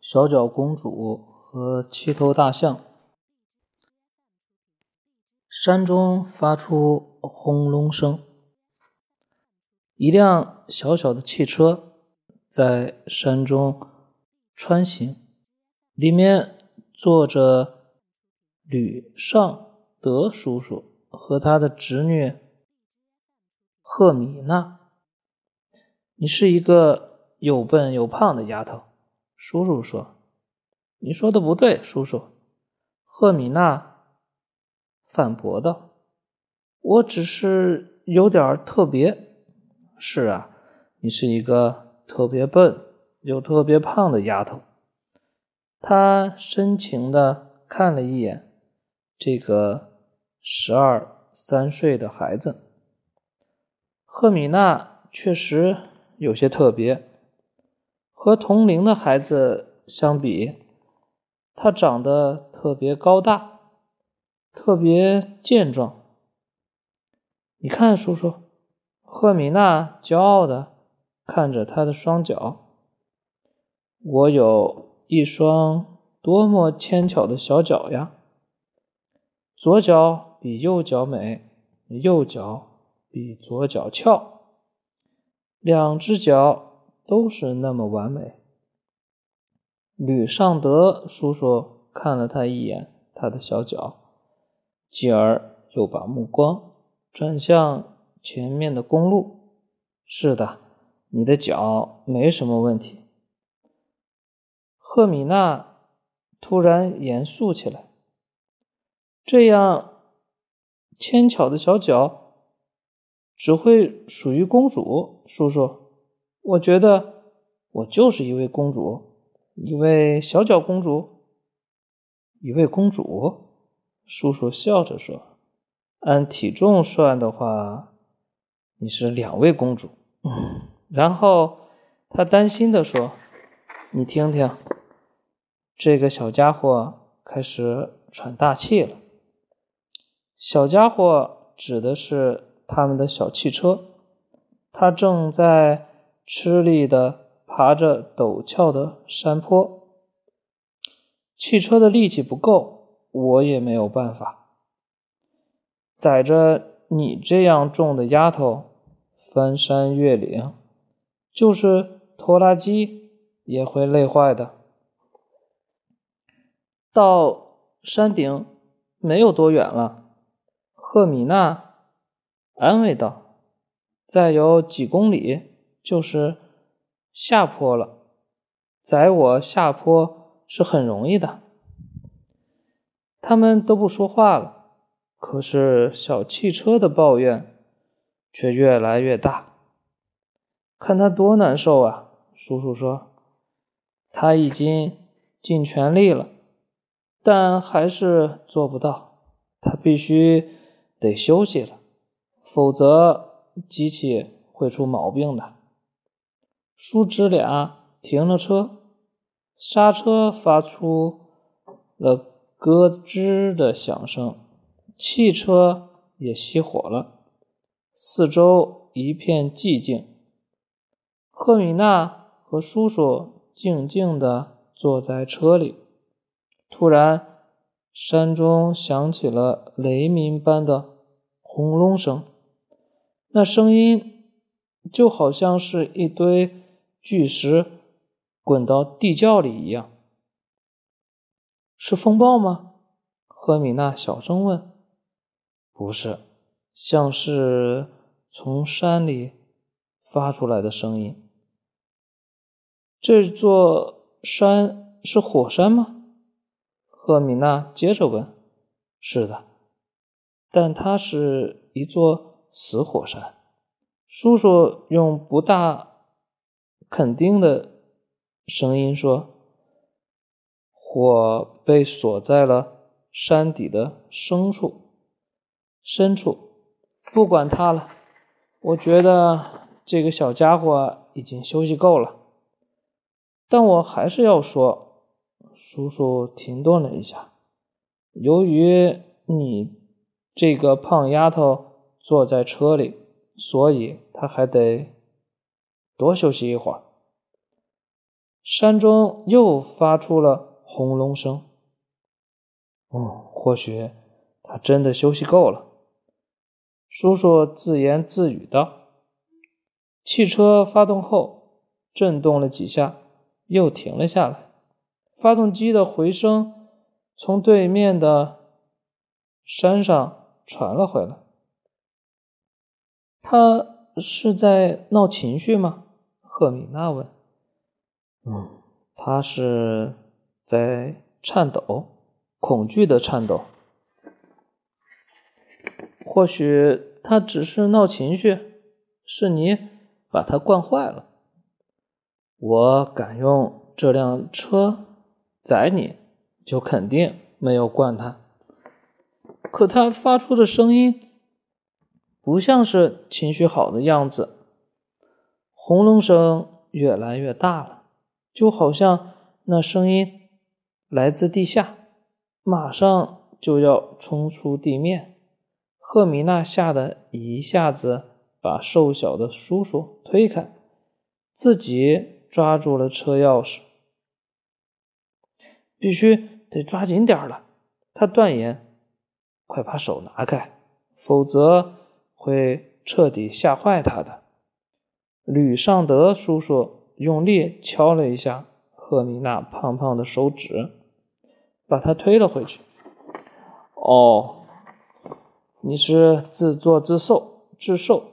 小脚公主和七头大象。山中发出轰隆声，一辆小小的汽车在山中穿行，里面坐着吕尚德叔叔和他的侄女赫米娜。你是一个又笨又胖的丫头。叔叔说：“你说的不对，叔叔。”赫米娜反驳道：“我只是有点特别。”“是啊，你是一个特别笨又特别胖的丫头。”他深情的看了一眼这个十二三岁的孩子。赫米娜确实有些特别。和同龄的孩子相比，他长得特别高大，特别健壮。你看，叔叔，赫米娜骄傲的看着他的双脚。我有一双多么纤巧的小脚呀！左脚比右脚美，右脚比左脚翘，两只脚。都是那么完美。吕尚德叔叔看了他一眼，他的小脚，继而又把目光转向前面的公路。是的，你的脚没什么问题。赫米娜突然严肃起来：“这样纤巧的小脚，只会属于公主叔叔。”我觉得我就是一位公主，一位小脚公主，一位公主。叔叔笑着说：“按体重算的话，你是两位公主。”然后他担心的说：“你听听，这个小家伙开始喘大气了。小家伙指的是他们的小汽车，他正在。”吃力的爬着陡峭的山坡，汽车的力气不够，我也没有办法。载着你这样重的丫头翻山越岭，就是拖拉机也会累坏的。到山顶没有多远了，赫米娜安慰道：“再有几公里。”就是下坡了，载我下坡是很容易的。他们都不说话了，可是小汽车的抱怨却越来越大。看他多难受啊！叔叔说，他已经尽全力了，但还是做不到。他必须得休息了，否则机器会出毛病的。叔侄俩停了车，刹车发出了咯吱的响声，汽车也熄火了，四周一片寂静。赫米娜和叔叔静静地坐在车里。突然，山中响起了雷鸣般的轰隆声，那声音就好像是一堆。巨石滚到地窖里一样，是风暴吗？赫米娜小声问。不是，像是从山里发出来的声音。这座山是火山吗？赫米娜接着问。是的，但它是一座死火山。叔叔用不大。肯定的声音说：“火被锁在了山底的深处，深处，不管它了。我觉得这个小家伙已经休息够了。但我还是要说。”叔叔停顿了一下，由于你这个胖丫头坐在车里，所以他还得。多休息一会儿。山中又发出了轰隆声。哦，或许他真的休息够了。叔叔自言自语道。汽车发动后，震动了几下，又停了下来。发动机的回声从对面的山上传了回来。他是在闹情绪吗？赫米娜问。嗯，他是在颤抖，恐惧的颤抖。或许他只是闹情绪，是你把他惯坏了。我敢用这辆车载你，就肯定没有惯他。可他发出的声音。不像是情绪好的样子，轰隆声越来越大了，就好像那声音来自地下，马上就要冲出地面。赫米娜吓得一下子把瘦小的叔叔推开，自己抓住了车钥匙，必须得抓紧点了。他断言：“快把手拿开，否则……”会彻底吓坏他的。吕尚德叔叔用力敲了一下赫米娜胖胖的手指，把他推了回去。哦，你是自作自受，自受。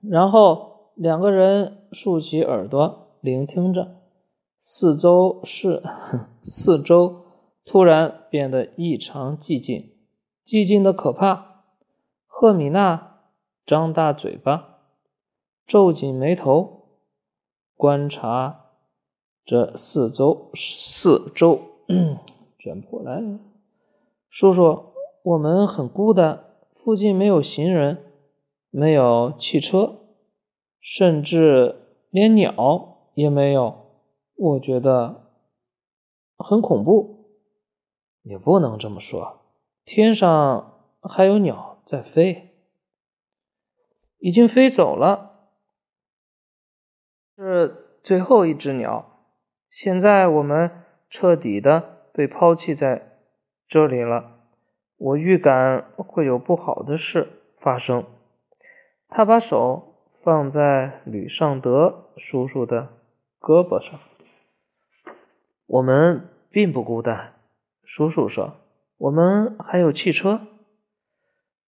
然后两个人竖起耳朵聆听着，四周是 四周突然变得异常寂静，寂静的可怕。赫米娜张大嘴巴，皱紧眉头，观察着四周。四周，卷不过来。叔叔，我们很孤单，附近没有行人，没有汽车，甚至连鸟也没有。我觉得很恐怖。也不能这么说，天上还有鸟。在飞，已经飞走了，最后一只鸟。现在我们彻底的被抛弃在这里了。我预感会有不好的事发生。他把手放在吕尚德叔叔的胳膊上。我们并不孤单，叔叔说，我们还有汽车。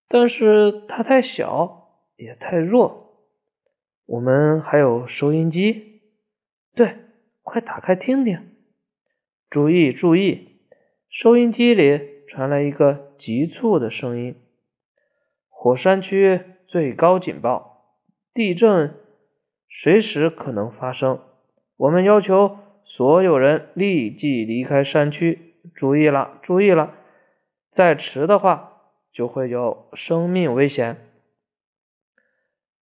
但是它太小，也太弱。我们还有收音机，对，快打开听听。注意，注意！收音机里传来一个急促的声音：“火山区最高警报，地震随时可能发生。我们要求所有人立即离开山区。注意了，注意了！再迟的话。”就会有生命危险。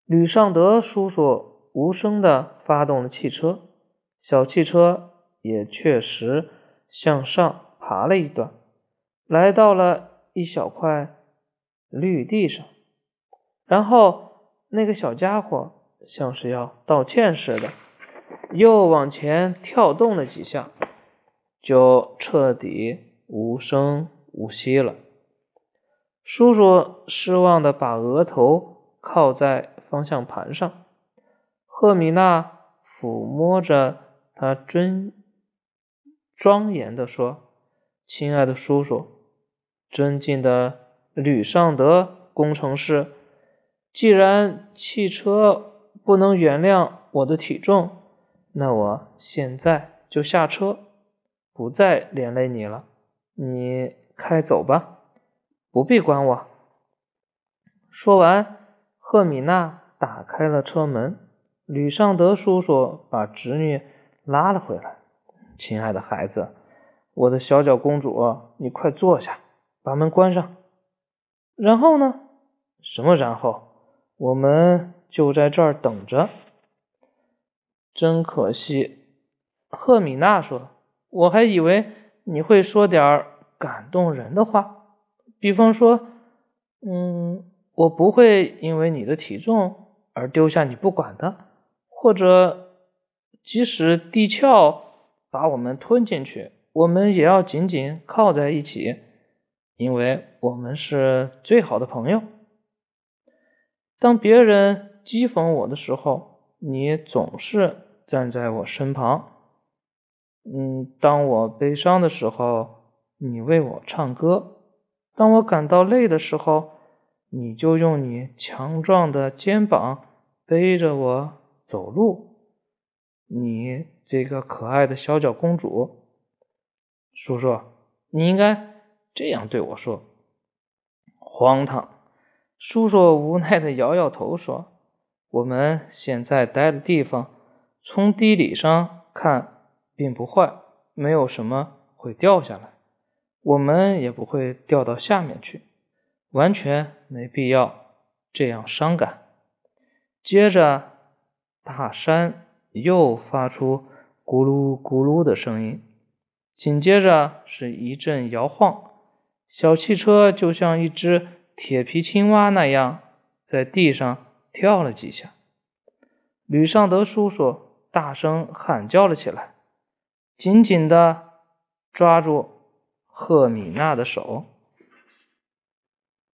吕尚德叔叔无声地发动了汽车，小汽车也确实向上爬了一段，来到了一小块绿地上。然后那个小家伙像是要道歉似的，又往前跳动了几下，就彻底无声无息了。叔叔失望的把额头靠在方向盘上，赫米娜抚摸着他尊庄严的说：“亲爱的叔叔，尊敬的吕尚德工程师，既然汽车不能原谅我的体重，那我现在就下车，不再连累你了。你开走吧。”不必管我。说完，赫米娜打开了车门。吕尚德叔叔把侄女拉了回来。亲爱的孩子，我的小脚公主，你快坐下，把门关上。然后呢？什么然后？我们就在这儿等着。真可惜，赫米娜说：“我还以为你会说点感动人的话。”比方说，嗯，我不会因为你的体重而丢下你不管的，或者即使地壳把我们吞进去，我们也要紧紧靠在一起，因为我们是最好的朋友。当别人讥讽我的时候，你总是站在我身旁。嗯，当我悲伤的时候，你为我唱歌；当我感到累的时候，你就用你强壮的肩膀背着我走路。你这个可爱的小脚公主，叔叔，你应该这样对我说。荒唐！叔叔无奈的摇摇头说：“我们现在待的地方，从地理上看并不坏，没有什么会掉下来，我们也不会掉到下面去，完全没必要这样伤感。”接着，大山。又发出咕噜咕噜的声音，紧接着是一阵摇晃，小汽车就像一只铁皮青蛙那样在地上跳了几下。吕尚德叔叔大声喊叫了起来，紧紧地抓住赫米娜的手。